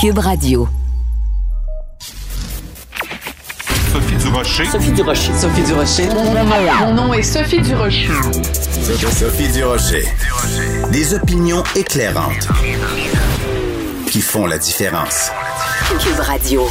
Cube Radio. Sophie Durocher. Sophie Durocher. Sophie Durocher. Mon nom est Sophie Durocher. Sophie Durocher. Des opinions éclairantes qui font la différence. Cube Radio.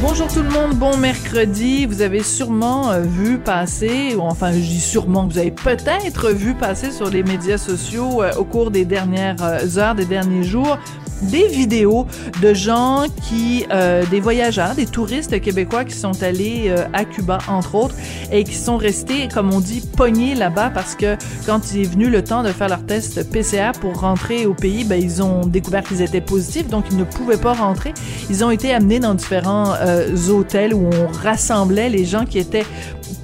Bonjour tout le monde, bon mercredi. Vous avez sûrement euh, vu passer, ou enfin je dis sûrement, vous avez peut-être vu passer sur les médias sociaux euh, au cours des dernières euh, heures, des derniers jours, des vidéos de gens qui, euh, des voyageurs, des touristes québécois qui sont allés euh, à Cuba, entre autres, et qui sont restés, comme on dit, pognés là-bas parce que quand il est venu le temps de faire leur test PCR pour rentrer au pays, ben, ils ont découvert qu'ils étaient positifs, donc ils ne pouvaient pas rentrer. Ils ont été amenés dans différents euh, hôtels où on rassemblait les gens qui étaient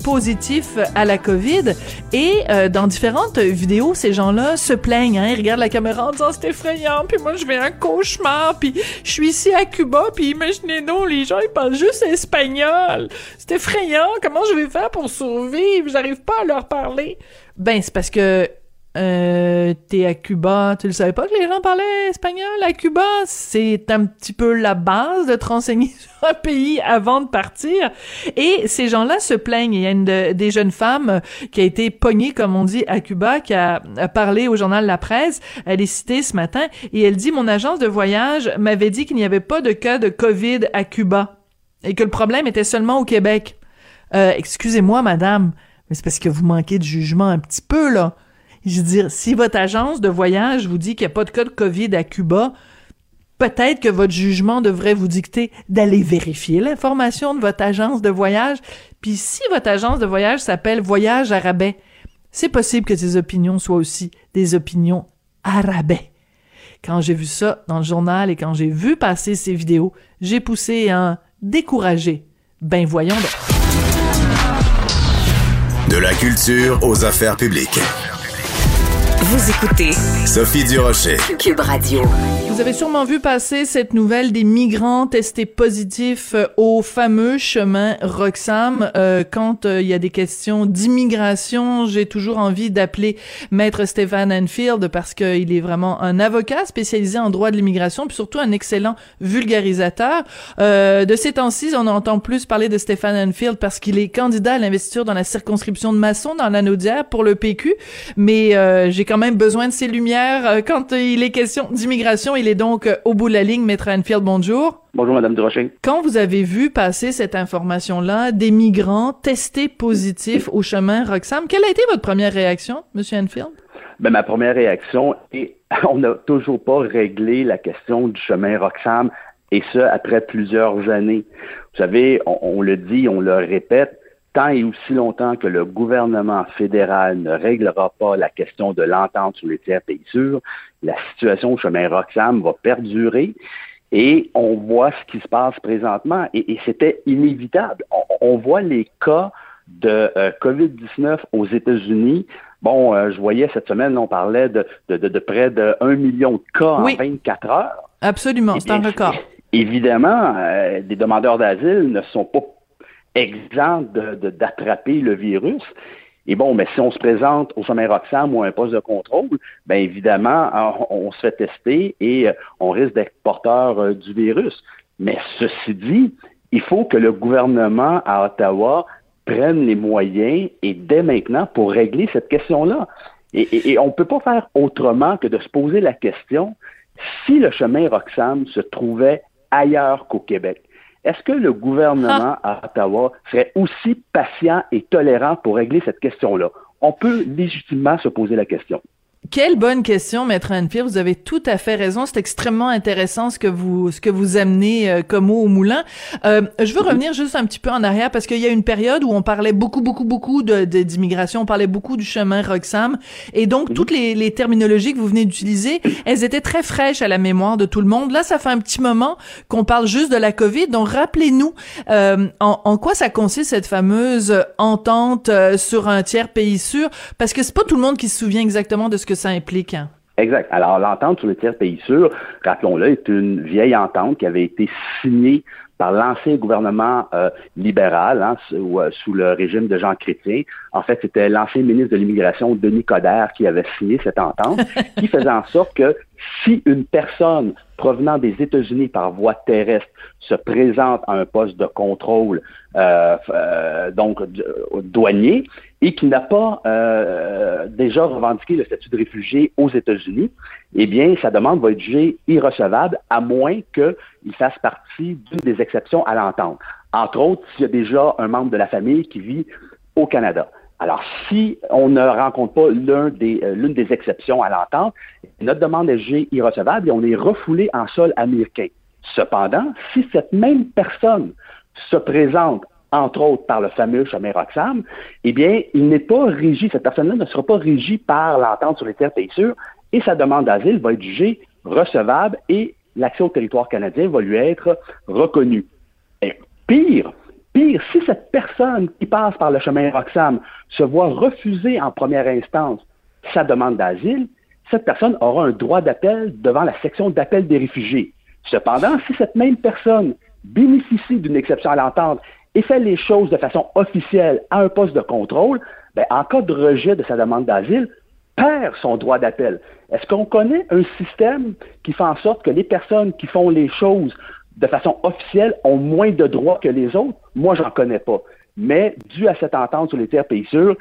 positifs à la COVID. Et euh, dans différentes vidéos, ces gens-là se plaignent. Hein, ils regardent la caméra en disant c'est effrayant, puis moi je vais un cauchemar, puis je suis ici à Cuba, puis imaginez nous les gens ils parlent juste espagnol. C'est effrayant. Comment je vais faire pour survivre? J'arrive pas à leur parler. Ben c'est parce que euh, t'es à Cuba, tu le savais pas que les gens parlaient espagnol? À Cuba? C'est un petit peu la base de te renseigner sur un pays avant de partir. Et ces gens-là se plaignent. Il y a une de- des jeunes femmes qui a été pognée, comme on dit, à Cuba, qui a, a parlé au journal La Presse. Elle est citée ce matin et elle dit, mon agence de voyage m'avait dit qu'il n'y avait pas de cas de COVID à Cuba et que le problème était seulement au Québec. Euh, excusez-moi, madame, mais c'est parce que vous manquez de jugement un petit peu, là. Je veux dire, si votre agence de voyage vous dit qu'il n'y a pas de cas de COVID à Cuba, peut-être que votre jugement devrait vous dicter d'aller vérifier l'information de votre agence de voyage. Puis si votre agence de voyage s'appelle Voyage à rabais, c'est possible que ces opinions soient aussi des opinions à rabais. Quand j'ai vu ça dans le journal et quand j'ai vu passer ces vidéos, j'ai poussé un découragé. Ben voyons donc. De la culture aux affaires publiques. Vous écoutez Sophie Durocher. Cube Radio. Vous avez sûrement vu passer cette nouvelle des migrants testés positifs euh, au fameux chemin Roxham. Euh, quand euh, il y a des questions d'immigration, j'ai toujours envie d'appeler Maître Stéphane Enfield parce qu'il est vraiment un avocat spécialisé en droit de l'immigration, puis surtout un excellent vulgarisateur. Euh, de ces temps-ci, on entend plus parler de Stéphane Enfield parce qu'il est candidat à l'investiture dans la circonscription de Masson dans l'Anaudière pour le PQ, mais euh, j'ai quand même besoin de ses lumières euh, quand euh, il est question d'immigration. Il est donc euh, au bout de la ligne, Maître Enfield, bonjour. Bonjour, Madame Durocher. Quand vous avez vu passer cette information-là, des migrants testés positifs au chemin Roxham, quelle a été votre première réaction, Monsieur Enfield? Ben, ma première réaction est on n'a toujours pas réglé la question du chemin Roxham, et ce, après plusieurs années. Vous savez, on, on le dit, on le répète, tant et aussi longtemps que le gouvernement fédéral ne réglera pas la question de l'entente sur les tiers pays sûrs, la situation au chemin Roxham va perdurer. Et on voit ce qui se passe présentement, et, et c'était inévitable. On, on voit les cas de euh, COVID-19 aux États-Unis. Bon, euh, je voyais cette semaine, on parlait de, de, de, de près de 1 million de cas Oui. en 24 heures. Absolument, c'est un Eh record. Évidemment, euh, des demandeurs d'asile ne sont pas exempts d'attraper le virus. Et bon, mais si on se présente au sommet Roxham ou à un poste de contrôle, bien évidemment, on, on se fait tester et euh, on risque d'être porteur euh, du virus. Mais ceci dit, il faut que le gouvernement à Ottawa prenne les moyens et dès maintenant pour régler cette question-là. Et, on ne peut pas faire autrement que de se poser la question si le chemin Roxham se trouvait ailleurs qu'au Québec. Est-ce que le gouvernement ah. à Ottawa serait aussi patient et tolérant pour régler cette question-là? On peut légitimement se poser la question. Quelle bonne question, Maître Anne-Pierre. Vous avez tout à fait raison. C'est extrêmement intéressant ce que vous ce que vous amenez euh, comme eau au moulin. Euh, je veux revenir juste un petit peu en arrière parce qu'il y a une période où on parlait beaucoup, beaucoup, beaucoup de d'immigration. On parlait beaucoup du chemin Roxham. Et donc, toutes les, les terminologies que vous venez d'utiliser, elles étaient très fraîches à la mémoire de tout le monde. Là, ça fait un petit moment qu'on parle juste de la COVID. Donc, rappelez-nous euh, en, en, quoi ça consiste cette fameuse entente euh, sur un tiers pays sûr? Parce que c'est pas tout le monde qui se souvient exactement de ce que ça implique. Hein? Exact. Alors, l'entente sur le tiers pays sûr, rappelons-le, est une vieille entente qui avait été signée par l'ancien gouvernement euh, libéral hein, euh, sous, le régime de Jean Chrétien. En fait, c'était l'ancien ministre de l'Immigration, Denis Coderre, qui avait signé cette entente, qui faisait en sorte que si une personne provenant des États-Unis par voie terrestre se présente à un poste de contrôle euh, euh donc douanier et qui n'a pas euh, déjà revendiqué le statut de réfugié aux États-Unis, eh bien, sa demande va être jugée irrecevable à moins qu'il fasse partie d'une des exceptions à l'entente. Entre autres, s'il y a déjà un membre de la famille qui vit au Canada. Alors, si on ne rencontre pas euh, l'une des exceptions à l'entente, notre demande est jugée irrecevable et on est refoulé en sol américain. Cependant, si cette même personne se présente entre autres par le fameux chemin Roxham, eh bien, il n'est pas régi, cette personne-là ne sera pas régie par l'entente sur les terres pays sûrs et sa demande d'asile va être jugée recevable et l'accès au territoire canadien va lui être reconnu. Et pire, Pire, si cette personne qui passe par le chemin Roxham se voit refuser en première instance sa demande d'asile, cette personne aura un droit d'appel devant la section d'appel des réfugiés. Cependant, si cette même personne bénéficie d'une exception à l'entente et fait les choses de façon officielle à un poste de contrôle, ben, en cas de rejet de sa demande d'asile, perd son droit d'appel. Est-ce qu'on connaît un système qui fait en sorte que les personnes qui font les choses de façon officielle, ont moins de droits que les autres? Moi, j'en connais pas. Mais dû à cette entente sur les terres pays sûrs,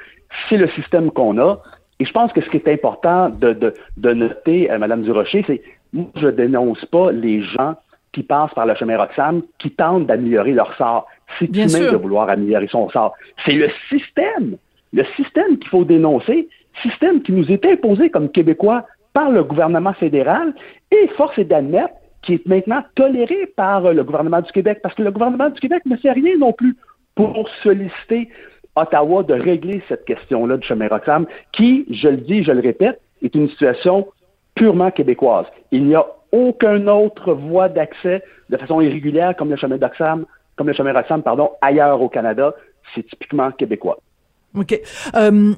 c'est le système qu'on a. Et je pense que ce qui est important de, de, de noter, euh, Mme Durocher, c'est moi, je dénonce pas les gens qui passent par le chemin Roxham, qui tentent d'améliorer leur sort. C'est humain de vouloir améliorer son sort. C'est le système, le système qu'il faut dénoncer, système qui nous est imposé comme Québécois par le gouvernement fédéral, et force est d'admettre qui est maintenant toléré par le gouvernement du Québec, parce que le gouvernement du Québec ne fait rien non plus pour solliciter Ottawa de régler cette question-là du chemin Roxham, qui, je le dis, je le répète, est une situation purement québécoise. Il n'y a aucune autre voie d'accès de façon irrégulière comme le chemin Roxham, comme le chemin Roxham, pardon, ailleurs au Canada. C'est typiquement québécois. OK. Euh,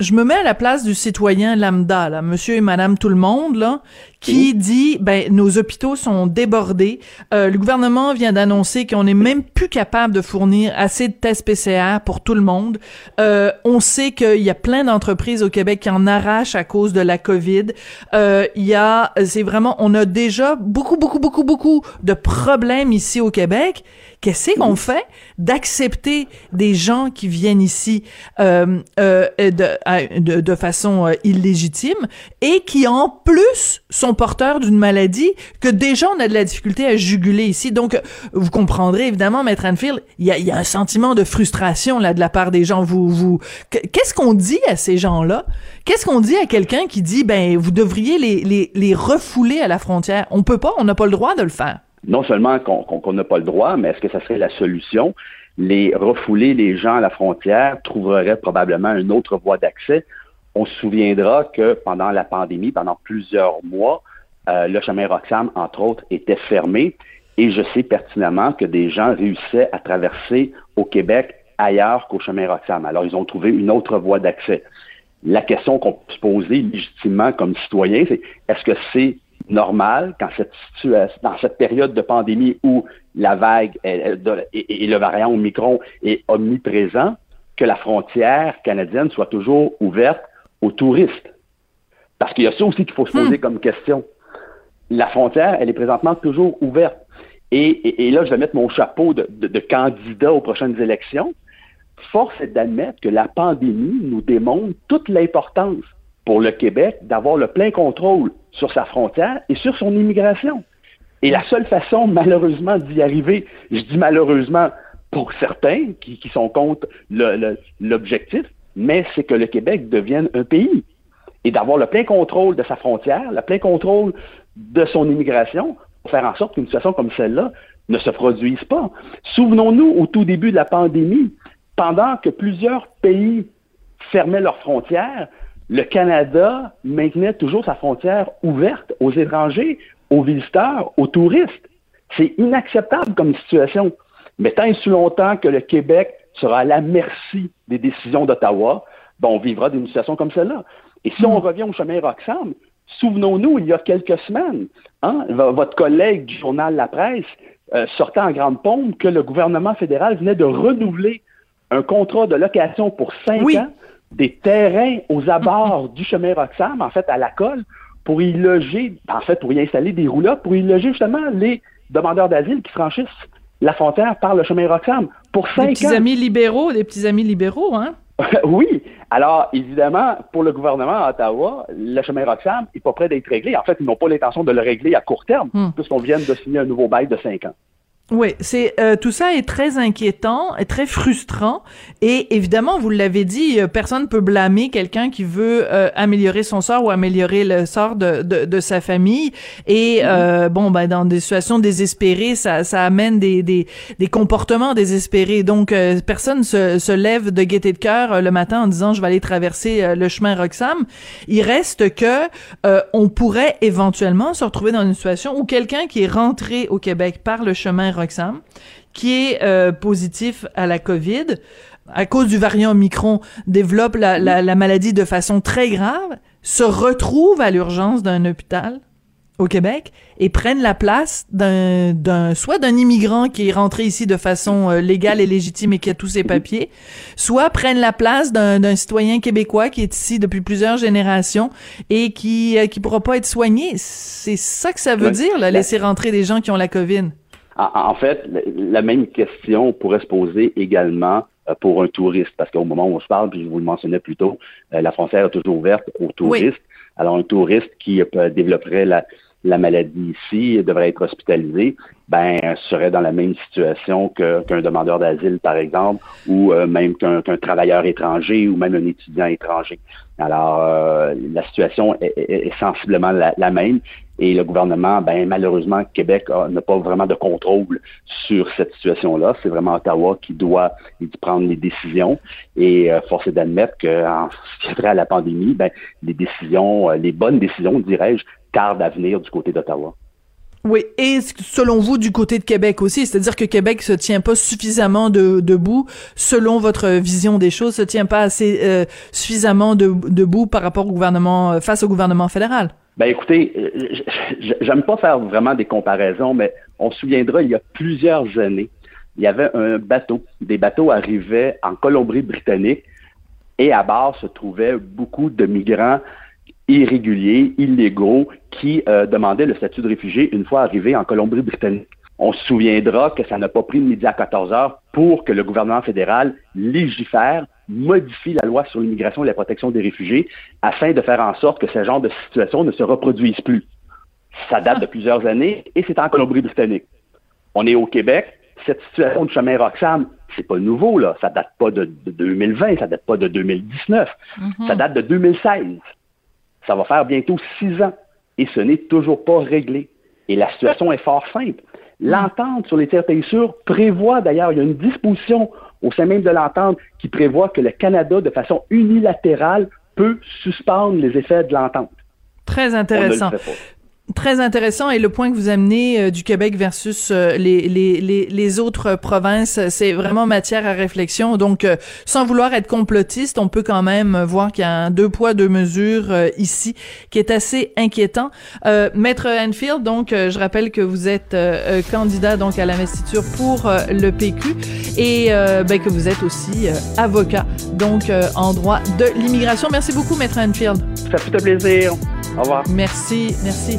je me mets à la place du citoyen lambda, là, monsieur et madame tout le monde, là, qui dit, ben, nos hôpitaux sont débordés. Euh, le gouvernement vient d'annoncer qu'on n'est même plus capable de fournir assez de tests PCR pour tout le monde. Euh, on sait qu'il y a plein d'entreprises au Québec qui en arrachent à cause de la COVID. Euh, il y a, c'est vraiment, on a déjà beaucoup, beaucoup, beaucoup, beaucoup de problèmes ici au Québec. Qu'est-ce qu'on fait d'accepter des gens qui viennent ici euh, euh, de, de, façon euh, illégitime et qui en plus sont porteurs d'une maladie que déjà on a de la difficulté à juguler ici. Donc, vous comprendrez évidemment, Maître Anfield, il y a, un sentiment de frustration là de la part des gens. Vous, qu'est-ce qu'on dit à ces gens-là? Qu'est-ce qu'on dit à quelqu'un qui dit, ben, vous devriez les, refouler à la frontière? On peut pas, on n'a pas le droit de le faire non seulement qu'on n'a pas le droit, mais est-ce que ça serait la solution? Les refouler les gens à la frontière trouveraient probablement une autre voie d'accès. On se souviendra que pendant la pandémie, pendant plusieurs mois, euh, le chemin Roxham, entre autres, était fermé. Et je sais pertinemment que des gens réussissaient à traverser au Québec ailleurs qu'au chemin Roxham. Alors, ils ont trouvé une autre voie d'accès. La question qu'on peut se poser légitimement comme citoyen, c'est est-ce que c'est normal quand cette situation, dans cette période de pandémie où la vague et, le variant Omicron est omniprésent, que la frontière canadienne soit toujours ouverte aux touristes. Parce qu'il y a ça aussi qu'il faut se poser hmm. comme question. La frontière, elle est présentement toujours ouverte. Et, là, je vais mettre mon chapeau de, de candidat aux prochaines élections. Force est d'admettre que la pandémie nous démontre toute l'importance pour le Québec d'avoir le plein contrôle sur sa frontière et sur son immigration. Et la seule façon, malheureusement, d'y arriver, je dis malheureusement pour certains qui, sont contre l'objectif, mais c'est que le Québec devienne un pays et d'avoir le plein contrôle de sa frontière, le plein contrôle de son immigration, pour faire en sorte qu'une situation comme celle-là ne se produise pas. Souvenons-nous, au tout début de la pandémie, pendant que plusieurs pays fermaient leurs frontières, le Canada maintenait toujours sa frontière ouverte aux étrangers, aux visiteurs, aux touristes. C'est inacceptable comme situation. Mais tant et si longtemps que le Québec sera à la merci des décisions d'Ottawa, ben on vivra d'une situation comme celle-là. Et si on hmm. revient au chemin Roxham, souvenons-nous, il y a quelques semaines, hein, votre collègue du journal La Presse euh, sortait en grande pompe que le gouvernement fédéral venait de renouveler un contrat de location pour cinq ans des terrains aux abords du chemin Roxham, en fait, à la colle, pour y loger, en fait, pour y installer des roulottes, pour y loger justement les demandeurs d'asile qui franchissent la frontière par le chemin Roxham pour cinq ans. Des petits amis libéraux, des petits amis libéraux, hein? oui. Alors, évidemment, pour le gouvernement à Ottawa, le chemin Roxham n'est pas prêt d'être réglé. En fait, ils n'ont pas l'intention de le régler à court terme, hmm. puisqu'on vient de signer un nouveau bail de cinq ans. Oui, c'est euh, tout ça est très inquiétant et très frustrant et évidemment vous l'avez dit, euh, personne peut blâmer quelqu'un qui veut euh, améliorer son sort ou améliorer le sort de, de, de sa famille et mm-hmm. bon ben dans des situations désespérées ça, ça amène des, des, des comportements désespérés donc personne se, se lève de gaieté de cœur le matin en disant je vais aller traverser le chemin Roxham. Il reste que on pourrait éventuellement se retrouver dans une situation où quelqu'un qui est rentré au Québec par le chemin qui est euh, positif à la COVID, à cause du variant Omicron, développe la, la, maladie de façon très grave, se retrouve à l'urgence d'un hôpital au Québec et prennent la place d'un, d'un soit d'un immigrant qui est rentré ici de façon euh, légale et légitime et qui a tous ses papiers, soit prennent la place d'un, d'un citoyen québécois qui est ici depuis plusieurs générations et qui euh, qui pourra pas être soigné. C'est ça que ça veut dire, là, laisser rentrer des gens qui ont la COVID. En, fait, la même question pourrait se poser également euh, pour un touriste, parce qu'au moment où on se parle, puis je vous le mentionnais plus tôt, euh, la frontière est toujours ouverte aux touristes. Alors, un touriste qui euh, développerait la, la maladie ici devrait être hospitalisé, ben serait dans la même situation qu'un demandeur d'asile, par exemple, ou même qu'un travailleur étranger ou même un étudiant étranger. Alors, la situation est, sensiblement la, même. Et le gouvernement, ben malheureusement, Québec n'a pas vraiment de contrôle sur cette situation-là. C'est vraiment Ottawa qui doit prendre les décisions. Et euh, force est d'admettre qu'en ce qui est à la pandémie, ben, les décisions, euh, les bonnes décisions, dirais-je, tardent à venir du côté d'Ottawa. Oui, et selon vous, du côté de Québec aussi, c'est-à-dire que Québec se tient pas suffisamment de, debout, selon votre vision des choses, se tient pas assez euh, suffisamment de, debout par rapport au gouvernement, face au gouvernement fédéral? Ben écoutez, j'aime pas faire vraiment des comparaisons, mais on se souviendra, il y a plusieurs années, il y avait un bateau. Des bateaux arrivaient en Colombie-Britannique et à bord se trouvaient beaucoup de migrants irréguliers, illégaux, qui euh, demandaient le statut de réfugié une fois arrivés en Colombie-Britannique. On se souviendra que ça n'a pas pris de midi à 14 heures pour que le gouvernement fédéral légifère modifie la loi sur l'immigration et la protection des réfugiés afin de faire en sorte que ce genre de situation ne se reproduise plus. Ça date de plusieurs années et c'est en Colombie-Britannique. On est au Québec. Cette situation de chemin Roxham, c'est pas nouveau, là. Ça date pas de, 2020, ça date pas de 2019. Mm-hmm. Ça date de 2016. Ça va faire bientôt six ans et ce n'est toujours pas réglé. Et la situation est fort simple. L'entente sur les tiers pays sûrs prévoit d'ailleurs, il y a une disposition au sein même de l'entente qui prévoit que le Canada, de façon unilatérale, peut suspendre les effets de l'entente. Très intéressant. Très intéressant et le point que vous amenez euh, du Québec versus euh, les, les, les, les, autres provinces, c'est vraiment matière à réflexion. Donc, euh, sans vouloir être complotiste, on peut quand même voir qu'il y a un deux poids deux mesures ici qui est assez inquiétant. Maître Enfield, donc je rappelle que vous êtes candidat donc à l'investiture pour le PQ et ben, que vous êtes aussi avocat donc en droit de l'immigration. Merci beaucoup, Maître Enfield. Ça fait plaisir. Au revoir. Merci, merci.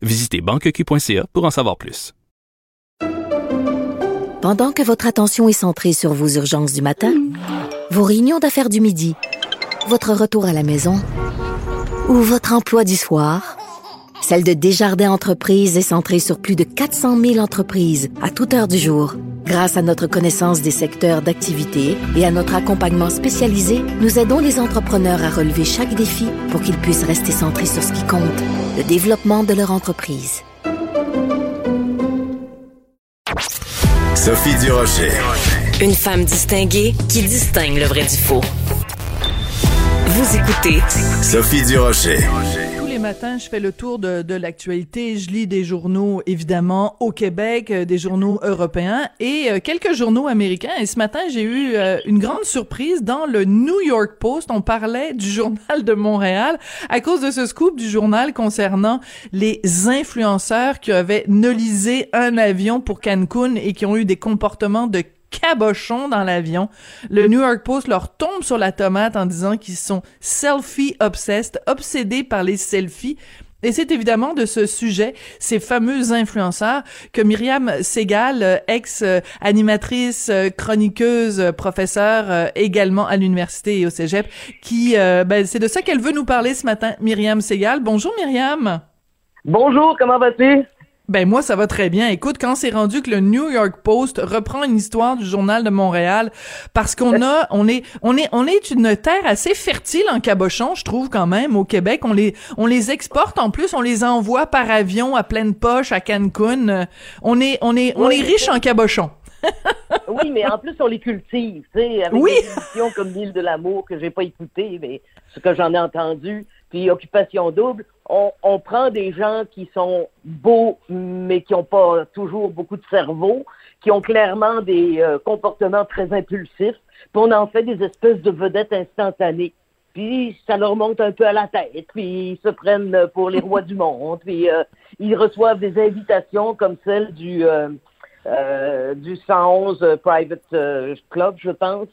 Visitez banqueq.ca pour en savoir plus. Pendant que votre attention est centrée sur vos urgences du matin, vos réunions d'affaires du midi, votre retour à la maison ou votre emploi du soir, celle de Desjardins Entreprises est centrée sur plus de 400 000 entreprises à toute heure du jour. Grâce à notre connaissance des secteurs d'activité et à notre accompagnement spécialisé, nous aidons les entrepreneurs à relever chaque défi pour qu'ils puissent rester centrés sur ce qui compte, le développement de leur entreprise. Sophie Durocher. Une femme distinguée qui distingue le vrai du faux. Vous écoutez Sophie Durocher. Tous les matins, je fais le tour de, de l'actualité. Je lis des journaux, évidemment, au Québec, euh, des journaux européens et euh, quelques journaux américains. Et ce matin, j'ai eu euh, une grande surprise dans le New York Post. On parlait du journal de Montréal à cause de ce scoop du journal concernant les influenceurs qui avaient nolisé un avion pour Cancun et qui ont eu des comportements de cabochon dans l'avion. Le New York Post leur tombe sur la tomate en disant qu'ils sont selfie obsessed, obsédés par les selfies. Et c'est évidemment de ce sujet, ces fameux influenceurs, que Myriam Segal, ex-animatrice, chroniqueuse, professeure également à l'université et au cégep, qui, ben, c'est de ça qu'elle veut nous parler ce matin. Myriam Segal. Bonjour Myriam. Bonjour, comment vas-tu? Ben moi ça va très bien. Écoute, quand c'est rendu que le New York Post reprend une histoire du journal de Montréal parce qu'on a on est on est on est une terre assez fertile en cabochon, je trouve quand même au Québec, on les on les exporte en plus, on les envoie par avion à pleine poche à Cancun. On est on est on est riche en cabochon. oui, mais en plus on les cultive, tu sais, avec Oui. des émissions comme l'île de l'amour que j'ai pas écouté, mais ce que j'en ai entendu, puis Occupation double, on, on prend des gens qui sont beaux, mais qui ont pas toujours beaucoup de cerveau, qui ont clairement des euh, comportements très impulsifs, puis on en fait des espèces de vedettes instantanées. Puis ça leur monte un peu à la tête, puis ils se prennent pour les rois du monde, puis euh, ils reçoivent des invitations comme celle du euh, euh, du 111 Private Club, je pense,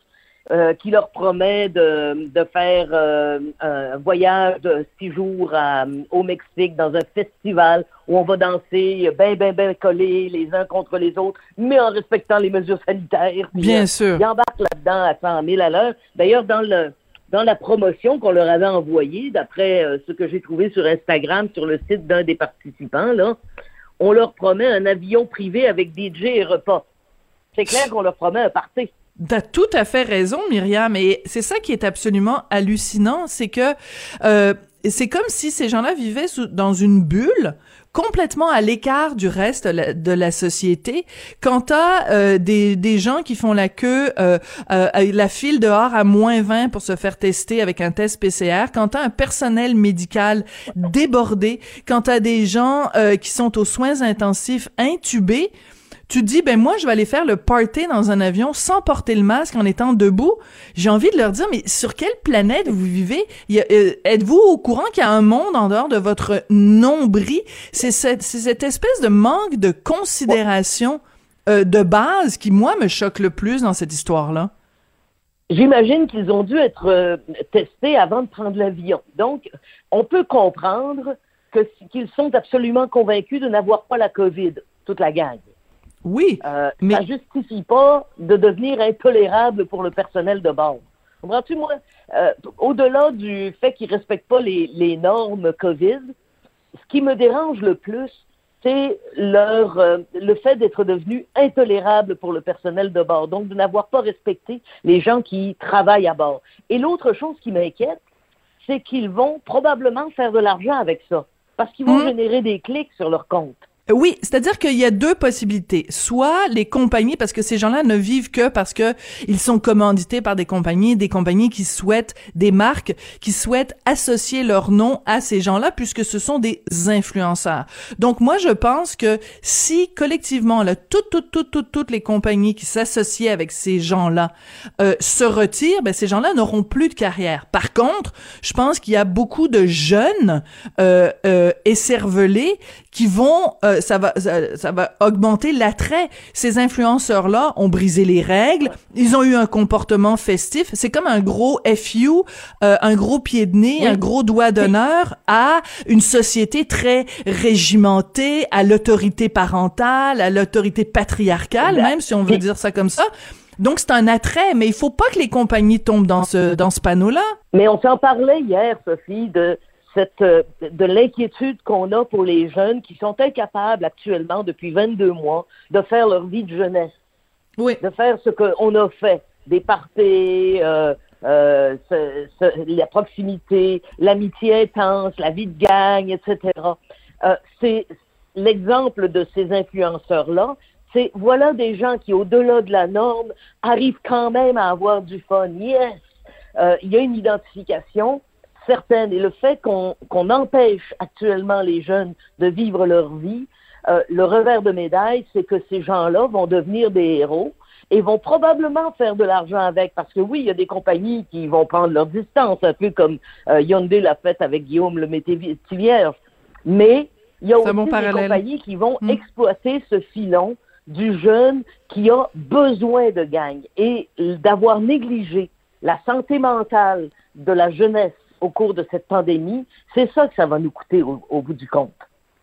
euh, qui leur promet de, de faire euh, un voyage de six jours à- au Mexique dans un festival où on va danser ben, ben, ben collés les uns contre les autres, mais en respectant les mesures sanitaires. Bien euh, sûr. Ils embarquent là-dedans à 100 000 à l'heure. D'ailleurs, dans le dans la promotion qu'on leur avait envoyée, d'après euh, ce que j'ai trouvé sur Instagram, sur le site d'un des participants, là, on leur promet un avion privé avec DJ et repas. C'est clair qu'on leur promet un party. T'as tout à fait raison, Myriam, et c'est ça qui est absolument hallucinant, c'est que euh, c'est comme si ces gens-là vivaient sous- dans une bulle complètement à l'écart du reste de la, société. Quand t'as euh, des, des gens qui font la queue, euh, euh, à la file dehors à moins 20 pour se faire tester avec un test PCR, quand t'as un personnel médical débordé, quand t'as des gens euh, qui sont aux soins intensifs intubés, tu dis ben moi je vais aller faire le party dans un avion sans porter le masque en étant debout. J'ai envie de leur dire mais sur quelle planète vous vivez? Euh, Êtes-vous au courant qu'il y a un monde en dehors de votre nombril? C'est cette, espèce de manque de considération euh, de base qui moi me choque le plus dans cette histoire là. J'imagine qu'ils ont dû être euh, testés avant de prendre l'avion. Donc, on peut comprendre qu'ils sont absolument convaincus de n'avoir pas la COVID, toute la gang. Oui, Euh, Mais- Ça justifie pas de devenir intolérable pour le personnel de bord. Comprends-tu, moi, euh, au-delà du fait qu'ils respectent pas les, les normes COVID, ce qui me dérange le plus, c'est leur euh, le fait d'être devenu intolérable pour le personnel de bord, donc de n'avoir pas respecté les gens qui travaillent à bord. Et l'autre chose qui m'inquiète, c'est qu'ils vont probablement faire de l'argent avec ça, parce qu'ils vont Mhm. générer des clics sur leur compte. Oui, c'est-à-dire qu'il y a deux possibilités. Soit les compagnies, parce que ces gens-là ne vivent que parce que ils sont commandités par des compagnies, des compagnies qui souhaitent, des marques qui souhaitent associer leur nom à ces gens-là, puisque ce sont des influenceurs. Donc moi, je pense que si collectivement, là, toutes, toutes, toutes, toutes, toutes les compagnies qui s'associent avec ces gens-là euh, se retirent, ben ces gens-là n'auront plus de carrière. Par contre, je pense qu'il y a beaucoup de jeunes euh, euh, écervelés qui vont euh, ça va ça, va augmenter l'attrait. Ces influenceurs là ont brisé les règles, ils ont eu un comportement festif, c'est comme un gros FU, euh, un gros pied de nez, un gros doigt d'honneur à une société très régimentée, à l'autorité parentale, à l'autorité patriarcale même si on veut dire ça comme ça. Donc c'est un attrait, mais il faut pas que les compagnies tombent dans ce dans ce panneau-là. Mais on s'en parlait hier, Sophie, de cette, euh, de l'inquiétude qu'on a pour les jeunes qui sont incapables actuellement, depuis 22 mois, de faire leur vie de jeunesse. Oui. De faire ce qu'on a fait, des parties, euh, euh, la proximité, l'amitié intense, la vie de gang, etc. Euh, c'est l'exemple de ces influenceurs-là. C'est voilà des gens qui, au-delà de la norme, arrivent quand même à avoir du fun. Yes, euh, il y a une identification, certaine. Et le fait qu'on empêche actuellement les jeunes de vivre leur vie, euh, le revers de médaille, c'est que ces gens-là vont devenir des héros et vont probablement faire de l'argent avec. Parce que oui, il y a des compagnies qui vont prendre leur distance, un peu comme euh, Hyundai l'a fait avec Guillaume le Métivier. Mais il y a aussi des compagnies qui vont hmm. exploiter ce filon du jeune qui a besoin de gang et d'avoir négligé la santé mentale de la jeunesse au cours de cette pandémie, c'est ça que ça va nous coûter au, bout du compte.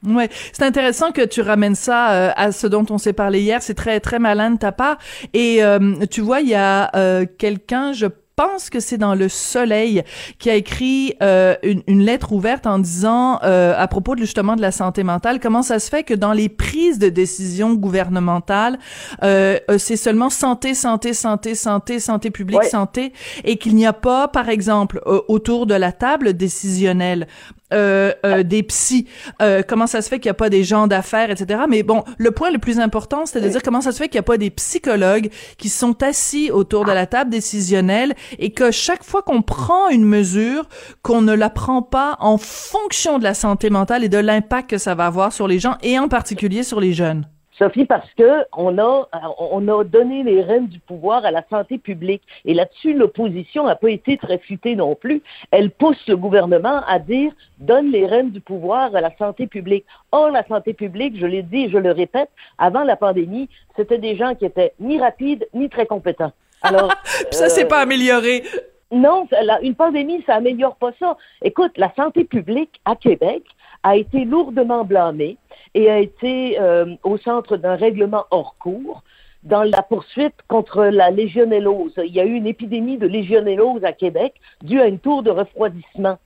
Ouais, c'est intéressant que tu ramènes ça euh, à ce dont on s'est parlé hier. C'est très très malin de ta part. Et euh, tu vois, il y a euh, quelqu'un, je pense que c'est dans Le Soleil qui a écrit euh, une, une, lettre ouverte en disant euh, à propos de, justement de la santé mentale comment ça se fait que dans les prises de décision gouvernementales euh, euh c'est seulement santé santé santé santé santé publique santé et qu'il n'y a pas par exemple autour de la table décisionnelle euh, euh, des psys, euh, comment ça se fait qu'il n'y a pas des gens d'affaires, etc. Mais bon, le point le plus important, c'est de dire comment ça se fait qu'il n'y a pas des psychologues qui sont assis autour de la table décisionnelle et que chaque fois qu'on prend une mesure, qu'on ne la prend pas en fonction de la santé mentale et de l'impact que ça va avoir sur les gens et en particulier sur les jeunes. Sophie, parce que on a, on a donné les rênes du pouvoir à la santé publique. Et là-dessus, l'opposition n'a pas été très futée non plus. Elle pousse le gouvernement à dire donne les rênes du pouvoir à la santé publique. Or, la santé publique, je l'ai dit et je le répète, avant la pandémie, c'était des gens qui étaient ni rapides ni très compétents. Alors, ça, c'est pas euh, amélioré. Non, une pandémie, ça améliore pas ça. Écoute, la santé publique à Québec a été lourdement blâmée et a été euh, au centre d'un règlement hors cours dans la poursuite contre la légionellose. Il y a eu une épidémie de légionellose à Québec due à une tour de refroidissement.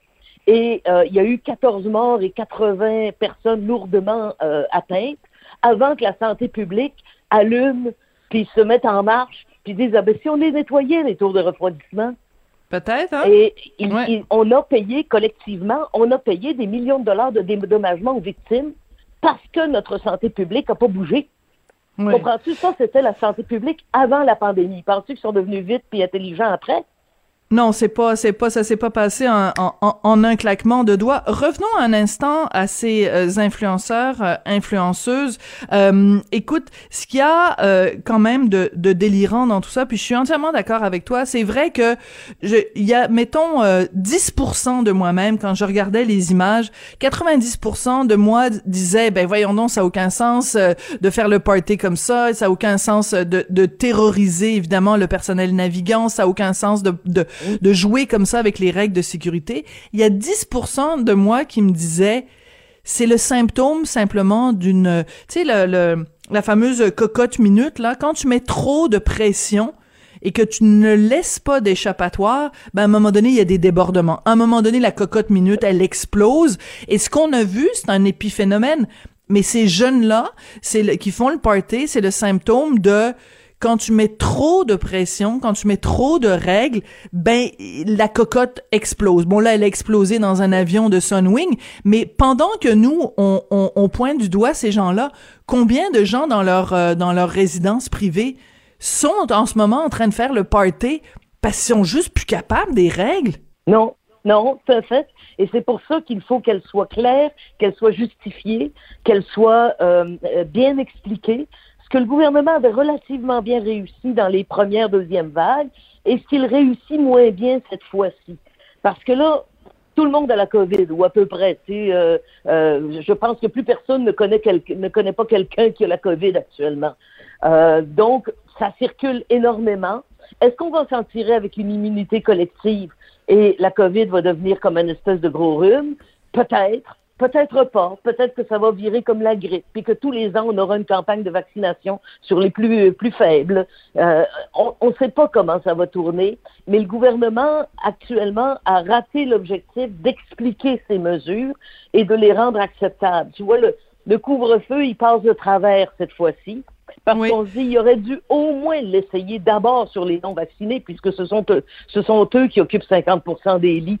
Et euh, il y a eu 14 morts et 80 personnes lourdement euh, atteintes avant que la santé publique allume, puis se mette en marche, puis dise, ah ben, si on les nettoyait, les tours de refroidissement. Peut-être, hein? Et on a payé collectivement, on a payé des millions de dollars de dédommagement aux victimes parce que notre santé publique n'a pas bougé. Comprends-tu? Ça, c'était la santé publique avant la pandémie. Penses-tu qu'ils sont devenus vite et intelligents après? Non, c'est pas, c'est pas, ça s'est pas passé en, en, en, un claquement de doigts. Revenons un instant à ces euh, influenceurs, euh, influenceuses. Euh, écoute, ce qu'il y a quand même de, de, délirant dans tout ça, puis je suis entièrement d'accord avec toi. C'est vrai que je, il y a, mettons, 10% de moi-même quand je regardais les images, 90% de moi disait, ben voyons donc, ça a aucun sens de faire le party comme ça, ça a aucun sens de, de terroriser évidemment le personnel navigant, ça a aucun sens de, de de jouer comme ça avec les règles de sécurité. Il y a 10% de moi qui me disait c'est le symptôme simplement d'une tu sais le, la fameuse cocotte minute là quand tu mets trop de pression et que tu ne laisses pas d'échappatoire, ben à un moment donné, il y a des débordements. À un moment donné, la cocotte minute, elle explose. Et ce qu'on a vu, c'est un épiphénomène. Mais ces jeunes-là, c'est qui font le party, c'est le symptôme de quand tu mets trop de pression, quand tu mets trop de règles, ben la cocotte explose. Bon là, elle a explosé dans un avion de Sunwing, mais pendant que nous on, on, pointe du doigt ces gens-là, combien de gens dans leur euh, dans leur résidence privée sont en ce moment en train de faire le party parce qu'ils sont juste plus capables des règles? Non, non, tout à fait. Et c'est pour ça qu'il faut qu'elle soit claire, qu'elle soit justifiée, qu'elle soit euh, euh, bien expliquée. Ce que le gouvernement avait relativement bien réussi dans les premières, deuxièmes vagues, et ce qu'il réussit moins bien cette fois-ci. Parce que là, tout le monde a la COVID, ou à peu près. Euh, euh, je pense que plus personne ne connaît, ne connaît pas quelqu'un qui a la COVID actuellement. Euh, donc, ça circule énormément. Est-ce qu'on va s'en tirer avec une immunité collective et la COVID va devenir comme une espèce de gros rhume? Peut-être. Peut-être pas. Peut-être que ça va virer comme la grippe, puis que tous les ans, on aura une campagne de vaccination sur les plus, plus faibles. Euh, on ne sait pas comment ça va tourner, mais le gouvernement, actuellement, a raté l'objectif d'expliquer ces mesures et de les rendre acceptables. Tu vois, le, le couvre-feu, il passe de travers cette fois-ci. Parce qu'on se dit, il aurait dû au moins l'essayer d'abord sur les non-vaccinés, puisque ce sont, eux, ce sont eux qui occupent 50% des lits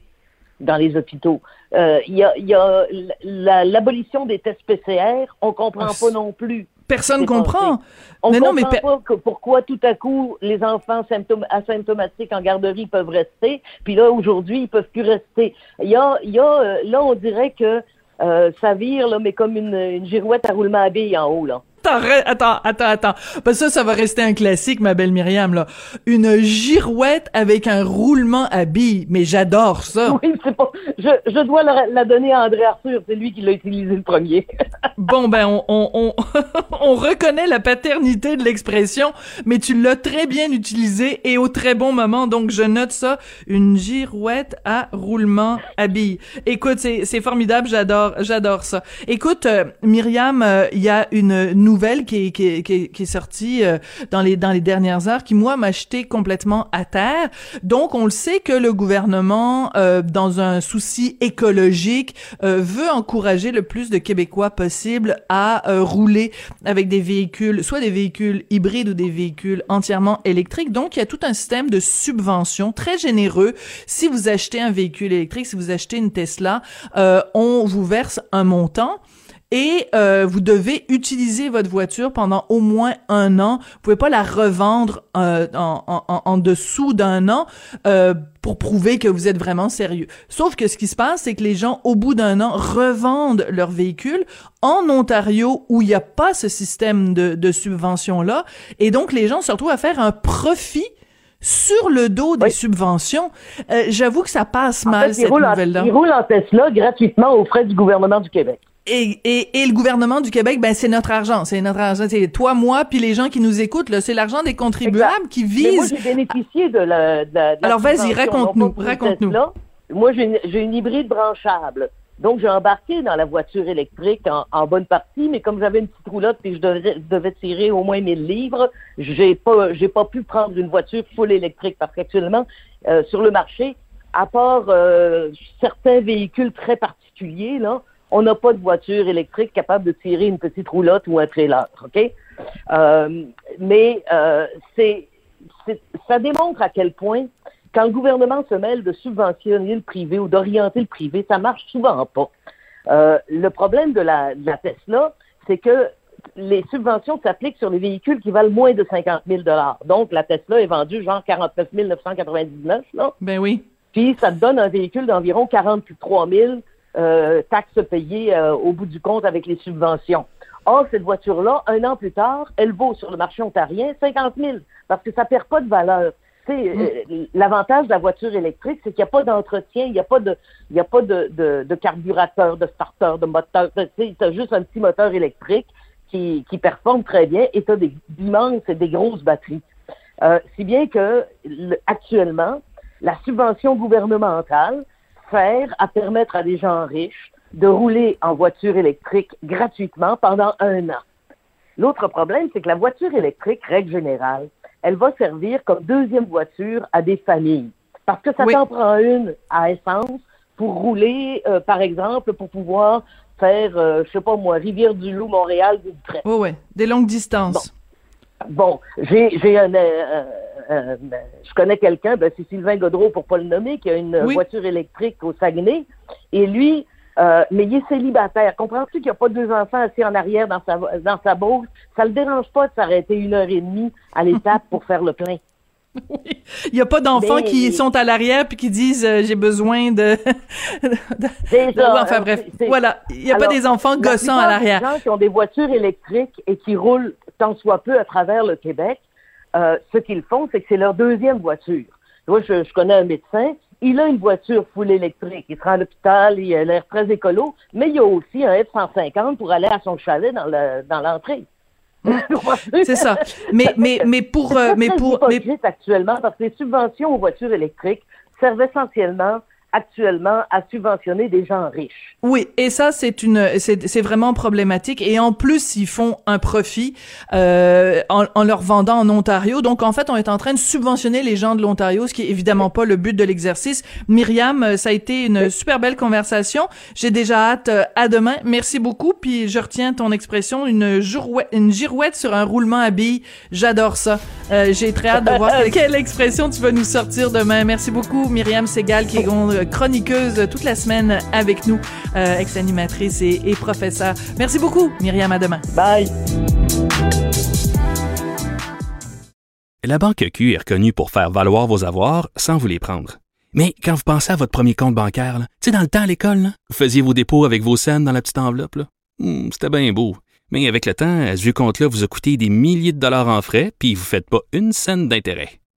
dans les hôpitaux. Euh, il y a, y a l'abolition des tests PCR, on comprend pas non plus. Personne comprend. On ne comprend pas que pourquoi tout à coup les enfants asymptomatiques en garderie peuvent rester, puis là aujourd'hui ils peuvent plus rester. Il y a, y a euh, là on dirait que euh, ça vire là, mais comme une, une girouette à roulement à billes en haut là attends, attends, attends, Parce que ça, ça va rester un classique, ma belle Myriam, là. Une girouette avec un roulement à billes. Mais j'adore ça. Oui, c'est pas... Je, je dois la, donner à André Arthur. C'est lui qui l'a utilisé le premier. bon, ben, on, on, on, on, reconnaît la paternité de l'expression, mais tu l'as très bien utilisé et au très bon moment. Donc, je note ça. Une girouette à roulement à billes. Écoute, c'est, c'est formidable. J'adore, j'adore ça. Écoute, euh, Myriam, euh, il y a une nouvelle nouvelle qui est, sortie euh, dans les dernières heures qui moi m'a jeté complètement à terre. Donc on le sait que le gouvernement euh, dans un souci écologique euh, veut encourager le plus de Québécois possible à rouler avec des véhicules soit des véhicules hybrides ou des véhicules entièrement électriques. Donc il y a tout un système de subvention très généreux. Si vous achetez un véhicule électrique, si vous achetez une Tesla, on vous verse un montant et euh, vous devez utiliser votre voiture pendant au moins un an. Vous pouvez pas la revendre euh, en, en, en, dessous d'un an euh, pour prouver que vous êtes vraiment sérieux. Sauf que ce qui se passe, c'est que les gens, au bout d'un an, revendent leur véhicule en Ontario où il n'y a pas ce système de, de subvention-là. Et donc, les gens se retrouvent à faire un profit sur le dos des subventions. Euh, J'avoue que ça passe mal, cette nouvelle-là. Ils roulent en Tesla gratuitement aux frais du gouvernement du Québec. Et, et, et, le gouvernement du Québec, ben c'est notre argent, c'est notre argent, c'est toi, moi, puis les gens qui nous écoutent, là, c'est l'argent des contribuables qui visent. moi, j'ai bénéficié de la. De la Alors vas-y, raconte-nous, raconte-nous. Moi, j'ai une, une, hybride branchable, donc j'ai embarqué dans la voiture électrique en, en bonne partie, mais comme j'avais une petite roulotte puis je devais, tirer au moins 1000 livres, j'ai pas, j'ai pas pu prendre une voiture full électrique parce qu'actuellement euh, sur le marché, à part euh, certains véhicules très particuliers là on n'a pas de voiture électrique capable de tirer une petite roulotte ou un trailer, OK? Euh, mais euh, c'est, ça démontre à quel point, quand le gouvernement se mêle de subventionner le privé ou d'orienter le privé, ça marche souvent pas. Euh, le problème de la, de la Tesla, c'est que les subventions s'appliquent sur les véhicules qui valent moins de 50 000 Donc, la Tesla est vendue genre 49 999, là. Ben oui. Puis, ça te donne un véhicule d'environ 43 000 euh, taxes payées euh, au bout du compte avec les subventions. Or, cette voiture-là, un an plus tard, elle vaut sur le marché ontarien 50 000 parce que ça perd pas de valeur. Mm. Euh, l'avantage de la voiture électrique, c'est qu'il n'y a pas d'entretien, il n'y a pas de, il y a pas de, de, de, carburateur, de starter, de moteur. Tu as juste un petit moteur électrique qui, qui performe très bien et tu as des immenses et des grosses batteries. Euh, si bien que actuellement, la subvention gouvernementale, faire à permettre à des gens riches de rouler en voiture électrique gratuitement pendant un an. L'autre problème, c'est que la voiture électrique, règle générale, elle va servir comme deuxième voiture à des familles. Parce que ça t'en prend une à essence pour rouler, euh, par exemple, pour pouvoir faire, euh, je sais pas moi, Rivière-du-Loup, Montréal, Oui, oui, des longues distances. Bon, j'ai, j'ai un, euh, euh, je connais quelqu'un, ben c'est Sylvain Godreau pour pas le nommer, qui a une voiture électrique au Saguenay, et lui, euh, mais il est célibataire. Comprends-tu qu'il n'y a pas deux enfants assis en arrière dans sa dans sa bourse? Ça le dérange pas de s'arrêter une heure et demie à l'étape pour faire le plein. Oui. Il n'y a pas d'enfants qui sont à l'arrière puis qui disent euh, j'ai besoin de. Déjà, enfin bref, voilà. Il n'y a pas des enfants gossants à l'arrière. Des gens qui ont des voitures électriques et qui roulent tant soit peu à travers le Québec, euh, ce qu'ils font, c'est que c'est leur deuxième voiture. Moi, je, je, connais un médecin, il a une voiture full électrique. Il sera à l'hôpital, il a l'air très écolo, mais il a aussi un F-150 pour aller à son chalet dans l'entrée. c'est ça. Mais, mais, mais pour, euh, mais pour, mais actuellement parce que les subventions aux voitures électriques servent essentiellement actuellement à subventionner des gens riches. Oui, et ça c'est une c'est vraiment problématique et en plus ils font un profit euh, en, en, leur vendant en Ontario. Donc en fait on est en train de subventionner les gens de l'Ontario, ce qui est évidemment pas le but de l'exercice. Myriam, euh, ça a été une super belle conversation. J'ai déjà hâte euh, à demain. Merci beaucoup. Puis je retiens ton expression une girouette, une girouette sur un roulement à billes. J'adore ça. Euh, J'ai très hâte de voir quelle expression tu vas nous sortir demain. Merci beaucoup Myriam Segal qui est chroniqueuse toute la semaine avec nous, euh, ex-animatrice et, et professeure. Merci beaucoup, Myriam. À demain. Bye. La Banque Q est reconnue pour faire valoir vos avoirs sans vous les prendre. Mais quand vous pensez à votre premier compte bancaire, tu sais, dans le temps à l'école, vous faisiez vos dépôts avec vos scènes dans la petite enveloppe. Hmm, C'était bien beau. Mais avec le temps, ce vieux compte-là vous a coûté des milliers de dollars en frais, puis vous ne faites pas une scène d'intérêt.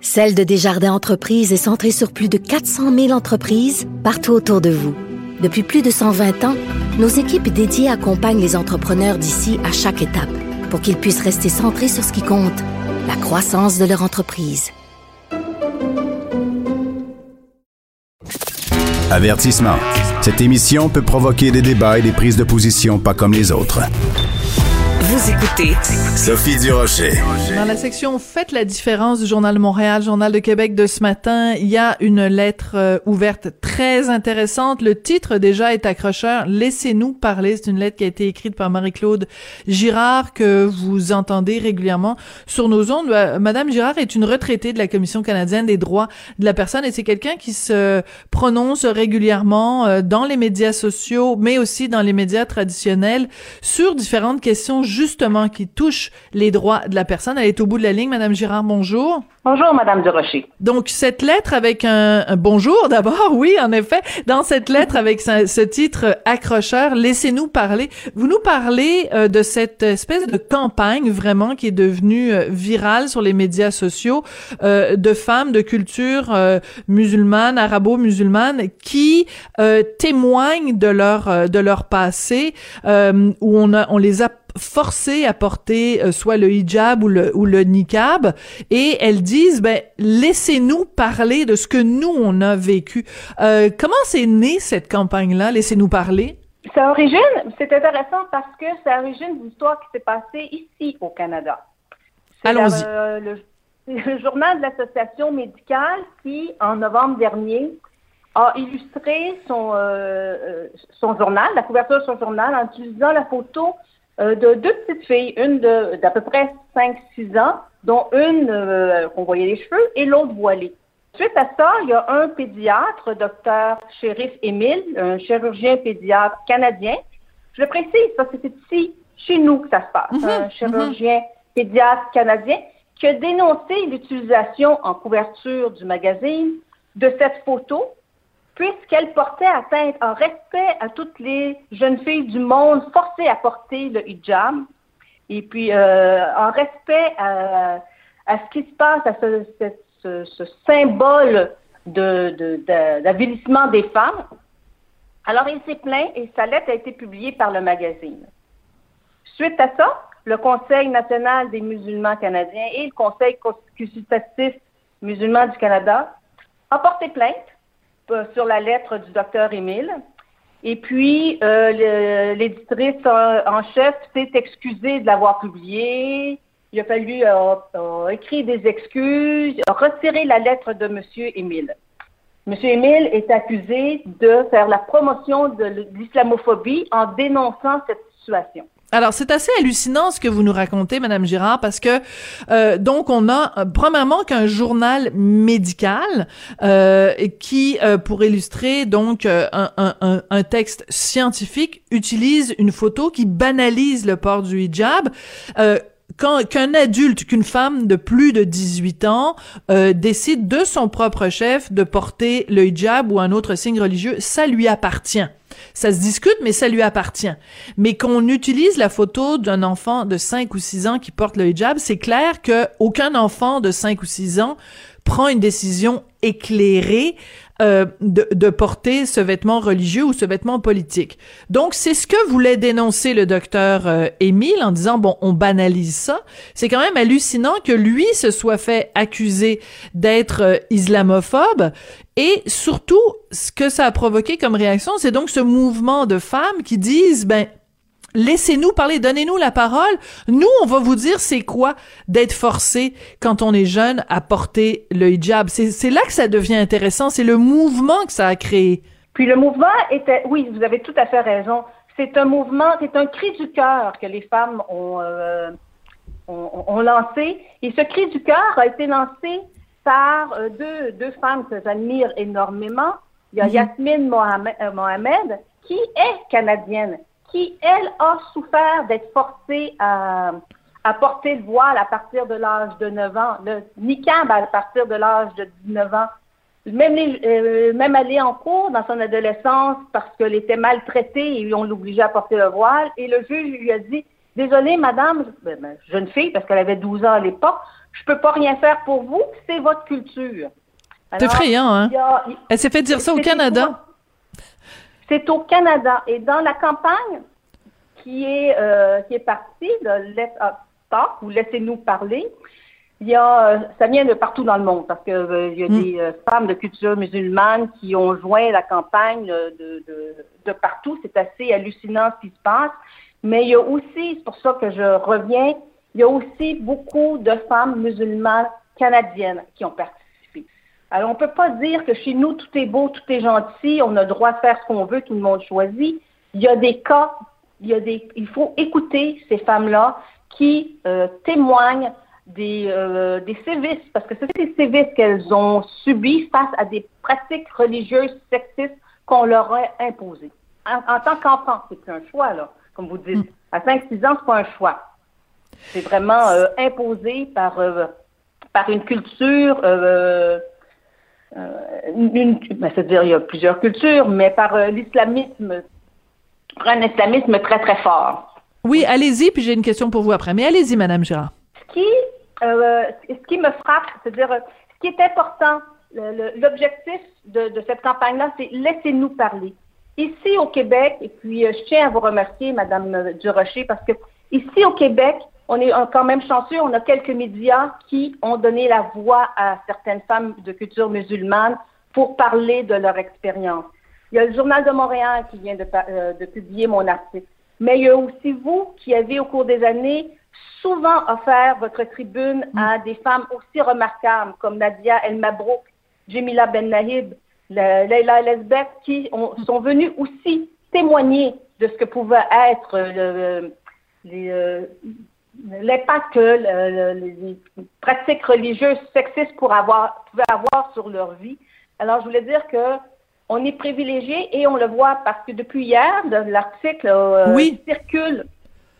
Celle de Desjardins Entreprises est centrée sur plus de 400 000 entreprises partout autour de vous. Depuis plus de 120 ans, nos équipes dédiées accompagnent les entrepreneurs d'ici à chaque étape pour qu'ils puissent rester centrés sur ce qui compte, la croissance de leur entreprise. Avertissement. Cette émission peut provoquer des débats et des prises de position pas comme les autres. Vous écoutez Sophie Durocher. Dans la section Faites la différence du Journal Montréal, Journal de Québec de ce matin, il y a une lettre euh, ouverte très intéressante. Le titre déjà est accrocheur. Laissez-nous parler. C'est une lettre qui a été écrite par Marie-Claude Girard que vous entendez régulièrement sur nos ondes. Euh, Madame Girard est une retraitée de la Commission canadienne des droits de la personne et c'est quelqu'un qui se prononce régulièrement euh, dans les médias sociaux, mais aussi dans les médias traditionnels sur différentes questions justement qui touche les droits de la personne. Elle est au bout de la ligne. Madame Girard, bonjour. Bonjour, Madame Durocher. Donc, cette lettre avec un, un bonjour d'abord, oui, en effet. Dans cette lettre avec ce, ce titre accrocheur, Laissez-nous parler. Vous nous parlez euh, de cette espèce de campagne vraiment qui est devenue euh, virale sur les médias sociaux euh, de femmes de culture euh, musulmane, arabo-musulmane, qui euh, témoignent de leur de leur passé, où on a on les a forcées à porter euh, soit le hijab ou le, ou le niqab et elles disent ben laissez-nous parler de ce que nous on a vécu. Euh, comment c'est né cette campagne-là? Laissez-nous parler. Ça origine, c'est intéressant parce que ça origine d'une histoire qui s'est passée ici au Canada. Allons-y. Euh, le, le, journal de l'association médicale qui, en novembre dernier, a illustré son, euh, son journal, la couverture de son journal, en utilisant la photo euh, de deux petites filles, une d'à peu près 5-6 ans, dont une euh, qu'on voyait les cheveux et l'autre voilée. Suite à ça, il y a un pédiatre, docteur Shérif Émile, un chirurgien pédiatre canadien. Je le précise, ça c'est ici, chez nous que ça se passe. Mhm, un chirurgien pédiatre canadien qui a dénoncé l'utilisation en couverture du magazine de cette photo puisqu'elle portait atteinte en respect à toutes les jeunes filles du monde forcées à porter le hijab, et puis euh, en respect à, ce qui se passe, à ce, symbole de, de, d'avilissement des femmes. Alors il s'est plaint et sa lettre a été publiée par le magazine. Suite à ça, le Conseil national des musulmans canadiens et le Conseil consultatif musulmans du Canada a porté plainte sur la lettre du docteur Émile. Et puis, euh, l'éditrice en, chef s'est excusée de l'avoir publié. Il a fallu euh, écrire des excuses, retirer la lettre de M. Émile. M. Émile est accusé de faire la promotion de l'islamophobie en dénonçant cette situation. Alors, c'est assez hallucinant ce que vous nous racontez, Madame Girard, parce que euh, donc on a euh, premièrement qu'un journal médical euh, qui, pour illustrer donc un, un, un, texte scientifique, utilise une photo qui banalise le port du hijab qu'un adulte, qu'une femme de plus de 18 ans euh, décide de son propre chef de porter le hijab ou un autre signe religieux, ça lui appartient. Ça se discute, mais ça lui appartient. Mais qu'on utilise la photo d'un enfant de 5 ou 6 ans qui porte le hijab, c'est clair que aucun enfant de 5 ou 6 ans prend une décision éclairée euh, de, de, porter ce vêtement religieux ou ce vêtement politique. Donc, c'est ce que voulait dénoncer le docteur euh, Émile en disant, bon, on banalise ça. C'est quand même hallucinant que lui se soit fait accuser d'être euh, islamophobe. Et surtout, ce que ça a provoqué comme réaction, c'est donc ce mouvement de femmes qui disent, ben, Laissez-nous parler, donnez-nous la parole. Nous, on va vous dire c'est quoi d'être forcé quand on est jeune à porter le hijab. C'est là que ça devient intéressant. C'est le mouvement que ça a créé. Puis le mouvement était, oui, vous avez tout à fait raison. C'est un mouvement, c'est un cri du cœur que les femmes ont, euh, ont, lancé. Et ce cri du cœur a été lancé par euh, deux, deux femmes que j'admire énormément. Il y a. Yasmine Mohamed, euh, Mohamed, qui est canadienne qui, elle, a souffert d'être forcée à, à, porter le voile à partir de l'âge de 9 ans, le niqab à partir de l'âge de 19 ans. Même, euh, même aller en cours dans son adolescence parce qu'elle était maltraitée et on l'obligeait à porter le voile. Et le juge lui a dit, désolée, madame, ben, ben, jeune fille, parce qu'elle avait 12 ans à l'époque, je peux pas rien faire pour vous, c'est votre culture. C'est effrayant, hein? Elle s'est fait dire ça au Canada. C'est au Canada. Et dans la campagne qui est, euh, qui est partie de Let Us Talk, ou Laissez-nous parler, il y a, euh, ça vient de partout dans le monde parce que euh, il y a mm. des femmes de culture musulmane qui ont joint la campagne de, de, de partout. C'est assez hallucinant ce qui se passe. Mais il y a aussi, c'est pour ça que je reviens, il y a aussi beaucoup de femmes musulmanes canadiennes qui ont participé alors, on ne peut pas dire que chez nous, tout est beau, tout est gentil, on a le droit de faire ce qu'on veut, tout le monde choisit. Il y a des cas, il, y a des, il faut écouter ces femmes-là qui euh, témoignent des, euh, des sévices, parce que c'est des sévices qu'elles ont subis face à des pratiques religieuses sexistes qu'on leur a imposées. En, tant qu'enfant, c'est un choix, là, comme vous dites. À 5-6 ans, c'est pas un choix. C'est vraiment euh, imposé par, par une culture euh, une, ben, c'est-à-dire il y a plusieurs cultures, mais par euh, l'islamisme, un islamisme très très fort. Oui, allez-y, puis j'ai une question pour vous après. Mais allez-y, Madame Girard. Ce qui, euh, ce qui me frappe, c'est-à-dire ce qui est important, l'objectif de, de, cette campagne-là, c'est laissez-nous parler. Ici au Québec, et puis je tiens à vous remercier, Madame Durocher, parce que ici au Québec, on est quand même chanceux, on a quelques médias qui ont donné la voix à certaines femmes de culture musulmane pour parler de leur expérience. Il y a le Journal de Montréal qui vient de, euh, publier mon article. Mais il y a aussi vous qui avez, au cours des années, souvent offert votre tribune à mm. des femmes aussi remarquables comme Nadia El Mabrouk, Jemila Ben Nahib, Leila Lesbeth, qui sont venues aussi témoigner de ce que pouvait être le, les, euh, l'impact que les pratiques religieuses sexistes pour avoir, pouvaient avoir sur leur vie. Alors, je voulais dire que on est privilégié et on le voit parce que depuis hier, l'article euh, circule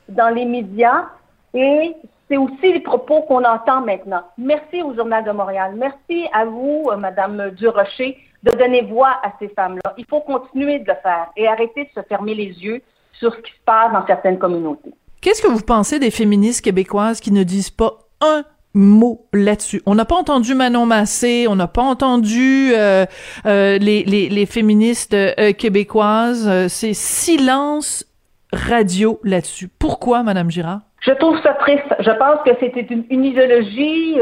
dans les médias et c'est aussi les propos qu'on entend maintenant. Merci au Journal de Montréal. Merci à vous, euh, Madame Durocher, de donner voix à ces femmes-là. Il faut continuer de le faire et arrêter de se fermer les yeux sur ce qui se passe dans certaines communautés. Qu'est-ce que vous pensez des féministes québécoises qui ne disent pas un mot là-dessus? On n'a pas entendu Manon Massé, on n'a pas entendu euh, euh, les, les, les, féministes euh, québécoises. C'est silence radio là-dessus. Pourquoi, Madame Girard? Je trouve ça triste. Je pense que c'était une, idéologie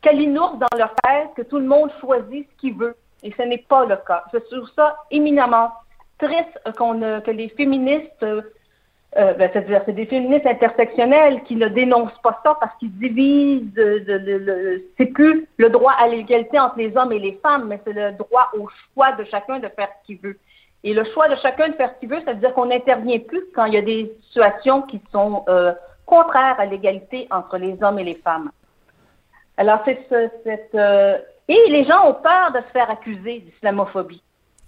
calinours dans leur tête que tout le monde choisit ce qu'il veut. Et ce n'est pas le cas. Je trouve ça éminemment triste qu'on, que les féministes, euh, ben, c'est des féministes intersectionnelles qui ne dénoncent pas ça parce qu'ils divisent. Le, c'est plus le droit à l'égalité entre les hommes et les femmes, mais c'est le droit au choix de chacun de faire ce qu'il veut. Et le choix de chacun de faire ce qu'il veut, ça veut dire qu'on n'intervient plus quand il y a des situations qui sont euh, contraires à l'égalité entre les hommes et les femmes. Alors, c'est cette... Euh, et les gens ont peur de se faire accuser d'islamophobie.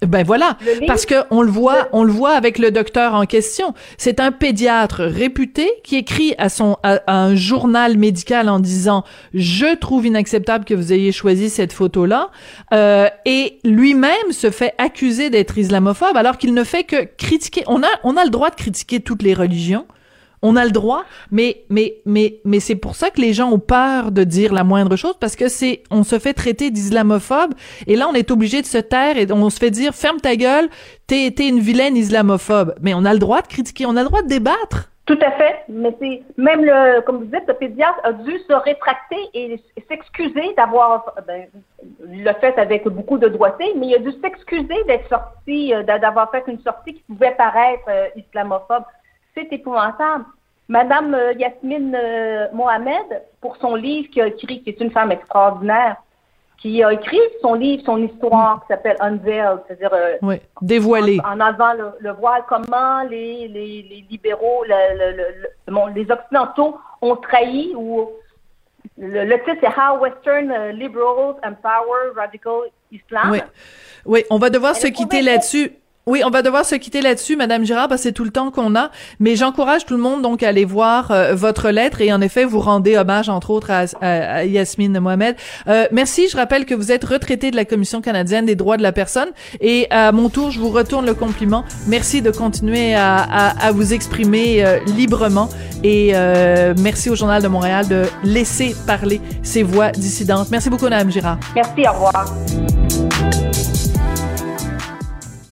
Ben voilà, parce que on le voit, on le voit avec le docteur en question. C'est un pédiatre réputé qui écrit à son à, un journal médical en disant je trouve inacceptable que vous ayez choisi cette photo là, euh, et lui-même se fait accuser d'être islamophobe alors qu'il ne fait que critiquer. On a on a le droit de critiquer toutes les religions. On a le droit, mais mais mais mais c'est pour ça que les gens ont peur de dire la moindre chose parce que c'est on se fait traiter d'islamophobe et là on est obligé de se taire et on se fait dire ferme ta gueule, t'es t'es une vilaine islamophobe. Mais on a le droit de critiquer, on a le droit de débattre. Tout à fait, mais c'est même le, comme vous dites, le pédiatre a dû se rétracter et s'excuser d'avoir ben, le fait avec beaucoup de doigté, mais il a dû s'excuser d'être sorti, euh, d'avoir fait une sortie qui pouvait paraître euh, islamophobe c'est épouvantable. Madame euh, Yasmine euh, Mohamed, pour son livre qui a écrit, qui est une femme extraordinaire, qui a écrit son livre, son histoire, qui s'appelle Unveiled, c'est-à-dire euh, oui, dévoilé. En, en le, voile, comment les, les, les libéraux, le, les occidentaux ont trahi ou le, titre c'est How Western Liberals Empower Radical Islam. Oui, oui on va devoir se quitter là-dessus. Oui, on va devoir se quitter là-dessus, Madame Girard, parce que c'est tout le temps qu'on a. Mais j'encourage tout le monde donc à aller voir euh, votre lettre et en effet, vous rendez hommage entre autres à, Yasmine Mohamed. Euh, merci. Je rappelle que vous êtes retraité de la Commission canadienne des droits de la personne et à mon tour, je vous retourne le compliment. Merci de continuer à, à, vous exprimer euh, librement et merci au Journal de Montréal de laisser parler ces voix dissidentes. Merci beaucoup, Madame Girard. Merci. Au revoir.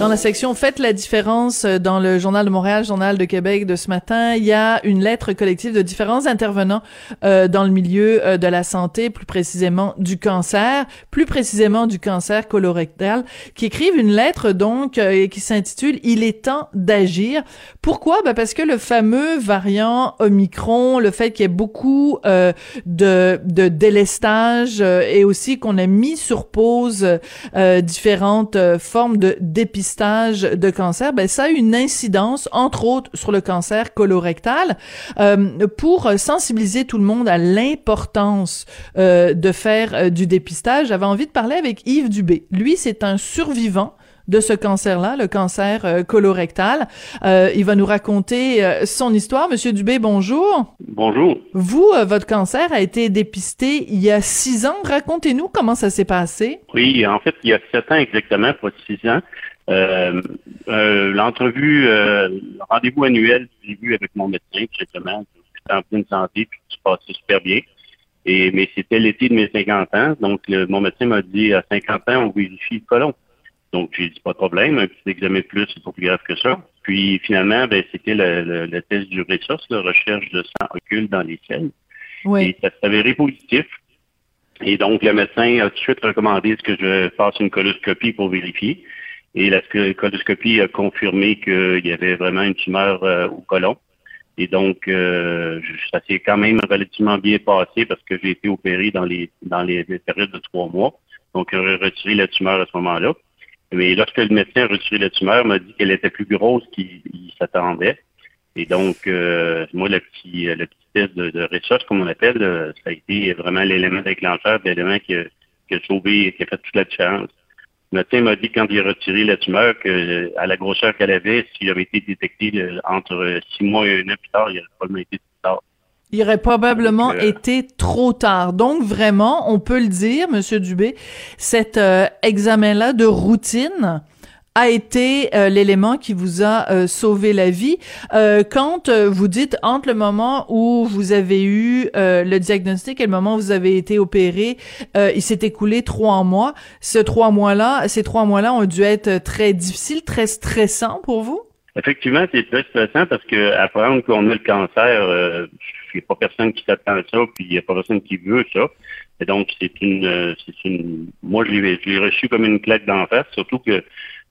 Dans la section Faites la différence euh, dans le Journal de Montréal, Journal de Québec de ce matin, il y a une lettre collective de différents intervenants euh, dans le milieu euh, de la santé, plus précisément du cancer, plus précisément du cancer colorectal, qui écrivent une lettre donc et qui s'intitule Il est temps d'agir. Pourquoi? Ben parce que le fameux variant Omicron, le fait qu'il y ait beaucoup de, de délestage et aussi qu'on a mis sur pause différentes formes de dépistage de cancer, ben ça a une incidence, entre autres, sur le cancer colorectal, euh, pour sensibiliser tout le monde à l'importance euh, de faire euh, du dépistage. J'avais envie de parler avec Yves Dubé. Lui, c'est un survivant de ce cancer-là, le cancer euh, colorectal. Euh, il va nous raconter euh, son histoire. Monsieur Dubé, bonjour. Bonjour. Vous, votre cancer a été dépisté il y a six ans. Racontez-nous comment ça s'est passé. Oui, en fait, il y a sept ans exactement, pas six ans. L'entrevue, le rendez-vous annuel que j'ai vu avec mon médecin, justement, j'étais en pleine santé, puis tout se passait super bien. Et, mais c'était l'été de mes 50 ans, donc mon médecin m'a dit à 50 ans, on vérifie le colon. Donc, j'ai dit pas de problème, un petit examen plus, c'est pas plus grave que ça. Puis finalement, ben, c'était le, le, test du ressource, la recherche de sang occulte dans les selles. Oui. Et ça s'est avéré positif. Et donc, le médecin a tout de suite recommandé ce que je fasse une coloscopie pour vérifier. Et la coloscopie a confirmé qu'il y avait vraiment une tumeur au côlon. Et donc, euh, ça s'est quand même relativement bien passé parce que j'ai été opéré dans les dans les, périodes de trois mois. Donc, a retiré la tumeur à ce moment-là. Mais lorsque le médecin a retiré la tumeur, il m'a dit qu'elle était plus grosse qu'il s'attendait. Et donc, euh, moi, le petit, le petit test de, recherche, comme on appelle, euh, ça a été vraiment l'élément déclencheur, l'élément qui a, qui a qui a fait toute la différence. Le médecin m'a dit quand il a retiré la tumeur que à la grosseur qu'elle avait, s'il avait été détecté euh, entre six mois et un an plus tard, il aurait probablement été trop tard. Il aurait probablement euh, été trop tard. Donc vraiment, on peut le dire, Monsieur Dubé, cet euh, examen-là de routine a été euh, l'élément qui vous a euh, sauvé la vie. Euh, quand vous dites entre le moment où vous avez eu le diagnostic et le moment où vous avez été opéré, il s'est écoulé trois mois. Ce trois mois-là, ces trois mois-là ont dû être très difficiles, très stressants pour vous? Effectivement, c'est très stressant parce que apprendre qu'on a le cancer, il n'y a pas personne qui s'attend à ça, puis il n'y a pas personne qui veut ça. Et donc, c'est une, c'est une, moi, je l'ai reçu comme une claque d'en face, surtout que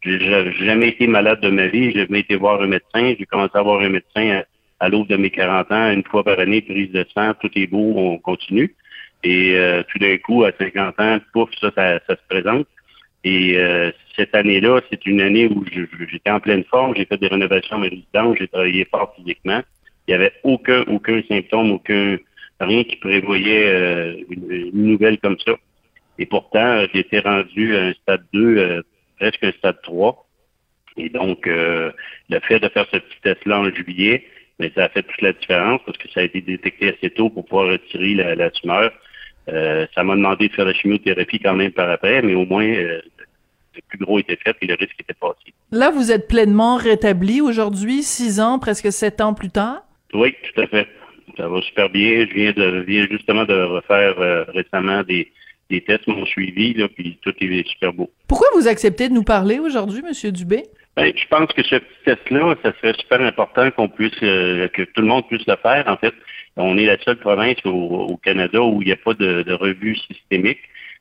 j'ai jamais été malade de ma vie. J'ai jamais été voir un médecin. J'ai commencé à voir un médecin à, l'aube de mes 40 ans, une fois par année, prise de sang, tout est beau, on continue. Et euh, tout d'un coup, à 50 ans, pouf, ça, ça, se présente. Et euh, cette année-là, c'est une année où j'étais en pleine forme, j'ai fait des rénovations à mes résidences, j'ai travaillé fort physiquement. Il n'y avait aucun, aucun symptôme, aucun rien qui prévoyait euh, une, nouvelle comme ça. Et pourtant, j'étais rendu à un stade 2 presque un stade 3. Et donc, euh, le fait de faire ce petit test-là en juillet, mais ça a fait toute la différence parce que ça a été détecté assez tôt pour pouvoir retirer la, tumeur. Euh, ça m'a demandé de faire la chimiothérapie quand même par après, mais au moins, euh, le plus gros était fait et le risque était passé. Là, vous êtes pleinement rétabli aujourd'hui, six ans, presque sept ans plus tard? Oui, tout à fait. Ça va super bien. Je viens, de, viens justement de refaire récemment des, les tests m'ont suivi, là, puis tout est super beau. Pourquoi vous acceptez de nous parler aujourd'hui, M. Dubé? Ben, je pense que ce test-là, ça serait super important qu'on puisse, euh, que tout le monde puisse le faire. En fait, on est la seule province au, Canada où il n'y a pas de, revue systémique.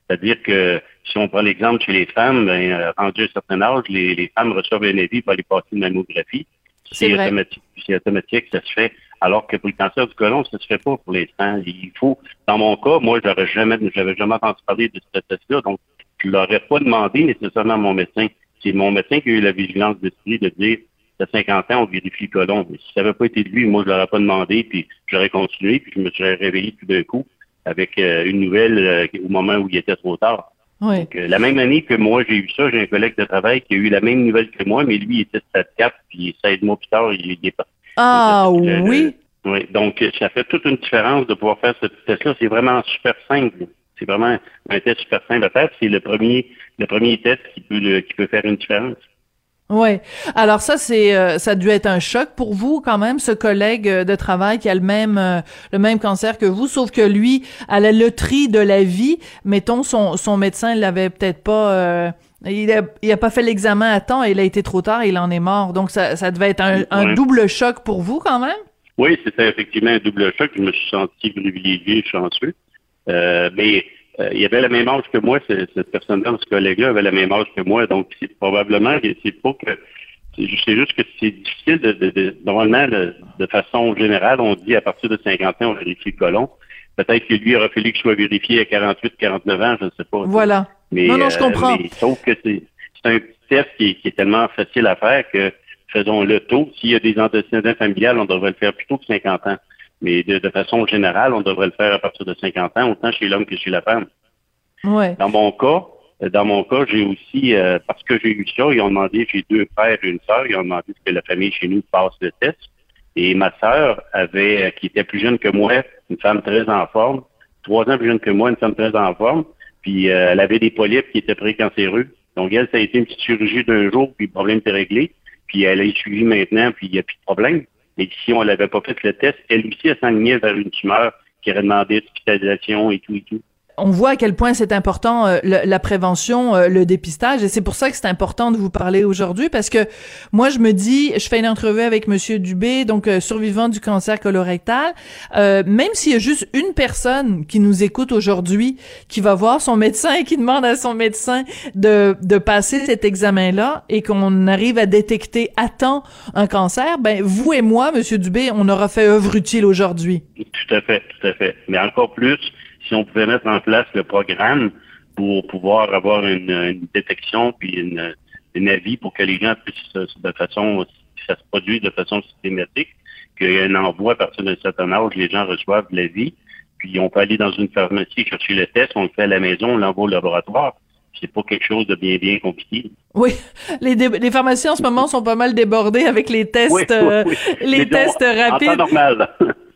C'est-à-dire que si on prend l'exemple chez les femmes, ben, euh, rendu à un certain âge, les, femmes reçoivent un avis pour aller passer une mammographie. C'est automatique, automatique, ça se fait alors que pour le cancer du côlon, ça se fait pas pour l'instant. Il faut, dans mon cas, moi, j'aurais jamais, j'avais jamais entendu parler de ce test-là, donc je l'aurais pas demandé nécessairement à mon médecin. C'est mon médecin qui a eu la vigilance d'esprit de dire, à 50 ans, on vérifie le côlon. Mais si ça n'avait pas été de lui, moi, je l'aurais pas demandé, puis j'aurais continué, puis je me serais réveillé tout d'un coup avec euh, une nouvelle euh, au moment où il était trop tard. Oui. Euh, la même année que moi, j'ai eu ça, j'ai un collègue de travail qui a eu la même nouvelle que moi, mais lui, il était stade 4, puis 16 mois plus tard, il, il est parti ah oui? oui, donc ça fait toute une différence de pouvoir faire ce test-là. C'est vraiment super simple. C'est vraiment un test super simple à faire. C'est le premier, le premier test qui peut, qui peut faire une différence. Oui. Alors ça, c'est euh, ça a dû être un choc pour vous quand même, ce collègue euh, de travail qui a le même euh, le même cancer que vous, sauf que lui, à la loterie de la vie, mettons son son médecin l'avait peut-être pas il a, il a pas fait l'examen à temps, il a été trop tard, il en est mort. Donc ça, ça devait être un, double choc pour vous quand même? Oui, c'était effectivement un double choc. Je me suis senti privilégié, chanceux. Euh, mais euh, il avait le même âge que moi, cette personne-là, ce collègue-là avait le même âge que moi. Donc c'est probablement, c'est pas que c'est juste que c'est difficile de, de, de normalement, de, façon générale, on dit à partir de 50 ans, on vérifie le colon. Peut-être que lui aurait fallu qu'il soit vérifié à 48, 49 ans, je ne sais pas. Voilà. Mais, non, non, je comprends. Euh, sauf que c'est un test qui, est tellement facile à faire que faisons le taux. S'il y a des antécédents familiales, on devrait le faire plutôt que 50 ans. Mais de, façon générale, on devrait le faire à partir de 50 ans, autant chez l'homme que chez la femme. Ouais. Dans mon cas, dans mon cas, j'ai aussi, euh, parce que j'ai eu ça, ils ont demandé, j'ai deux frères et une sœur, ils ont demandé que la famille chez nous passe le test. Et ma sœur avait, euh, qui était plus jeune que moi, une femme très en forme, trois ans plus jeune que moi, une femme très en forme, puis euh, elle avait des polypes qui étaient précancéreux. Donc elle, ça a été une petite chirurgie d'un jour, puis le problème était réglé. Puis elle est suivie maintenant, puis il n'y a plus de problème. Et si on l'avait pas fait le test, elle aussi, elle s'enlignait vers une tumeur qui aurait demandé hospitalisation et tout et tout. On voit à quel point c'est important euh, la prévention, euh, le dépistage, et c'est pour ça que c'est important de vous parler aujourd'hui, parce que moi je me dis, je fais une entrevue avec Monsieur Dubé, donc euh, survivant du cancer colorectal, même s'il y a juste une personne qui nous écoute aujourd'hui, qui va voir son médecin et qui demande à son médecin de, de passer cet examen-là, et qu'on arrive à détecter à temps un cancer, ben vous et moi, Monsieur Dubé, on aura fait œuvre utile aujourd'hui. Tout à fait, tout à fait, mais encore plus si on pouvait mettre en place le programme pour pouvoir avoir une, détection puis une, un avis pour que les gens puissent de façon ça se produise de façon systématique, qu'il y ait un envoi à partir d'un certain âge, les gens reçoivent l'avis, puis on peut aller dans une pharmacie chercher le test, on le fait à la maison, on l'envoie au laboratoire. C'est pas quelque chose de bien bien compliqué. Oui, les, les pharmacies en ce moment sont pas mal débordées avec les tests, euh, les, tests rapides. En normal.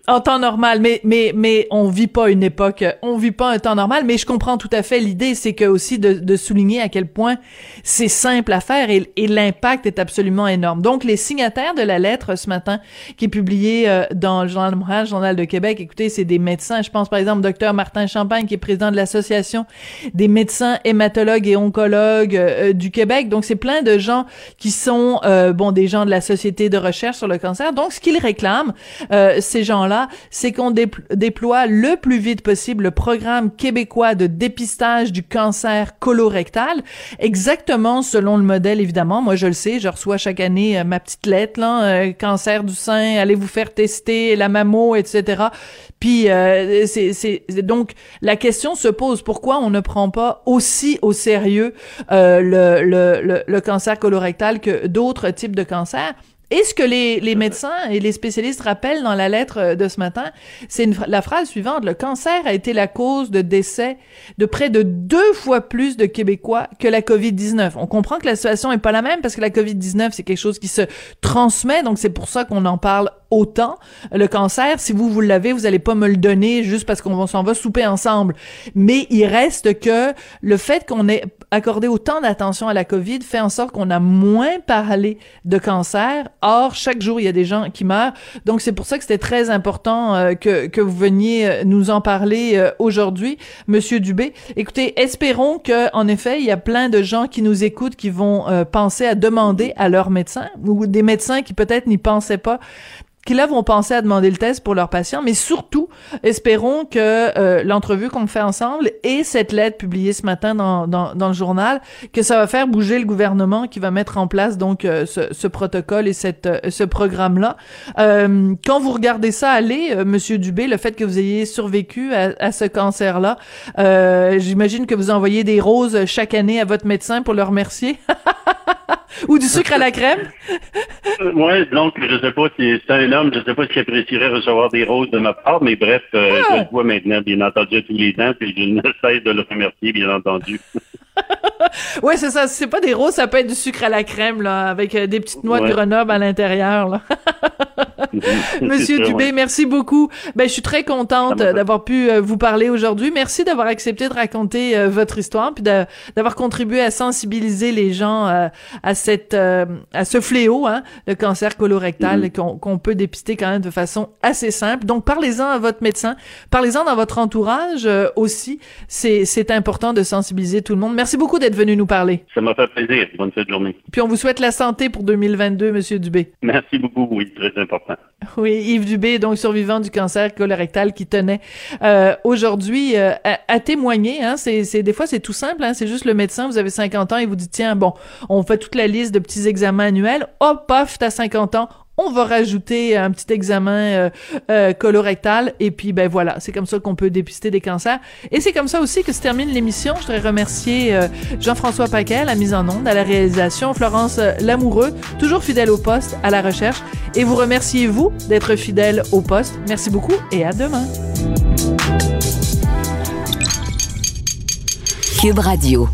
En temps normal, mais mais mais on vit pas une époque, on vit pas un temps normal. Mais je comprends tout à fait l'idée, c'est que aussi de, souligner à quel point c'est simple à faire et, l'impact est absolument énorme. Donc les signataires de la lettre ce matin, qui est publiée euh, dans le journal de Montréal, journal de Québec, écoutez, c'est des médecins. Je pense par exemple docteur Martin Champagne, qui est président de l'association des médecins hématologues et oncologues euh, du Québec. Donc c'est plein de gens qui sont euh, bon des gens de la société de recherche sur le cancer. Donc ce qu'ils réclament, ces gens-là c'est qu'on déploie le plus vite possible le programme québécois de dépistage du cancer colorectal, exactement selon le modèle, évidemment. Moi, je le sais, je reçois chaque année euh, ma petite lettre, euh, cancer du sein, allez vous faire tester, la mammo, etc. Puis, euh, c'est donc la question se pose pourquoi on ne prend pas aussi au sérieux le, le, le cancer colorectal que d'autres types de cancers? Et ce que les, les, médecins et les spécialistes rappellent dans la lettre euh, de ce matin, c'est la phrase suivante. Le cancer a été la cause de décès de près de deux fois plus de Québécois que la COVID-19. On comprend que la situation est pas la même parce que la COVID-19, c'est quelque chose qui se transmet, donc c'est pour ça qu'on en parle autant. Le cancer, si vous, vous l'avez, vous allez pas me le donner juste parce qu'on s'en va souper ensemble. Mais il reste que le fait qu'on ait accordé autant d'attention à la COVID fait en sorte qu'on a moins parlé de cancer Or, chaque jour, il y a des gens qui meurent. Donc, c'est pour ça que c'était très important euh, que, que vous veniez euh, nous en parler euh, aujourd'hui, Monsieur Dubé. Écoutez, espérons que, en effet, il y a plein de gens qui nous écoutent qui vont penser à demander à leur médecin ou des médecins qui peut-être n'y pensaient pas qui là vont penser à demander le test pour leurs patients, mais surtout, espérons que euh, l'entrevue qu'on fait ensemble et cette lettre publiée ce matin dans, dans, dans, le journal, que ça va faire bouger le gouvernement qui va mettre en place donc euh, ce, ce, protocole et cette, euh, ce programme-là. quand vous regardez ça aller, Monsieur Dubé, le fait que vous ayez survécu à, à ce cancer-là, j'imagine que vous envoyez des roses chaque année à votre médecin pour le remercier. Ou du sucre à la crème? oui, donc je sais pas si c'est un homme, je sais pas s'il apprécierait recevoir des roses de ma part, mais bref, euh, je ah! le vois maintenant, bien entendu, tous les ans, puis je ne cesse de le remercier, bien entendu. ouais, c'est ça. C'est pas des roses, ça peut être du sucre à la crème, là, avec euh, des petites noix de Grenoble à l'intérieur, là. Monsieur Dubé, merci beaucoup. Ben, je suis très contente d'avoir pu euh, vous parler aujourd'hui. Merci d'avoir accepté de raconter euh, votre histoire, puis d'avoir contribué à sensibiliser les gens à cette, à ce fléau, hein, le cancer colorectal, mm-hmm. qu'on peut dépister quand même de façon assez simple. Donc, parlez-en à votre médecin, parlez-en dans votre entourage aussi. C'est important de sensibiliser tout le monde. Merci beaucoup d'être venu nous parler. Ça m'a fait plaisir. Bonne fin de journée. Puis on vous souhaite la santé pour 2022, Monsieur Dubé. Merci beaucoup. Oui, très important. Oui, Yves Dubé, donc survivant du cancer colorectal, qui tenait euh, aujourd'hui euh, à, témoigner. Hein, c'est, des fois c'est tout simple. Hein, c'est juste le médecin. Vous avez 50 ans et vous dit tiens bon, on fait toute la liste de petits examens annuels. Hop, paf, t'as 50 ans on va rajouter un petit examen euh, euh, colorectal et puis ben voilà, c'est comme ça qu'on peut dépister des cancers. Et c'est comme ça aussi que se termine l'émission. Je voudrais remercier euh, Jean-François Paquet à la mise en onde, à la réalisation, Florence Lamoureux, toujours fidèle au poste, à la recherche. Et vous remerciez vous d'être fidèle au poste. Merci beaucoup et à demain. Cube Radio.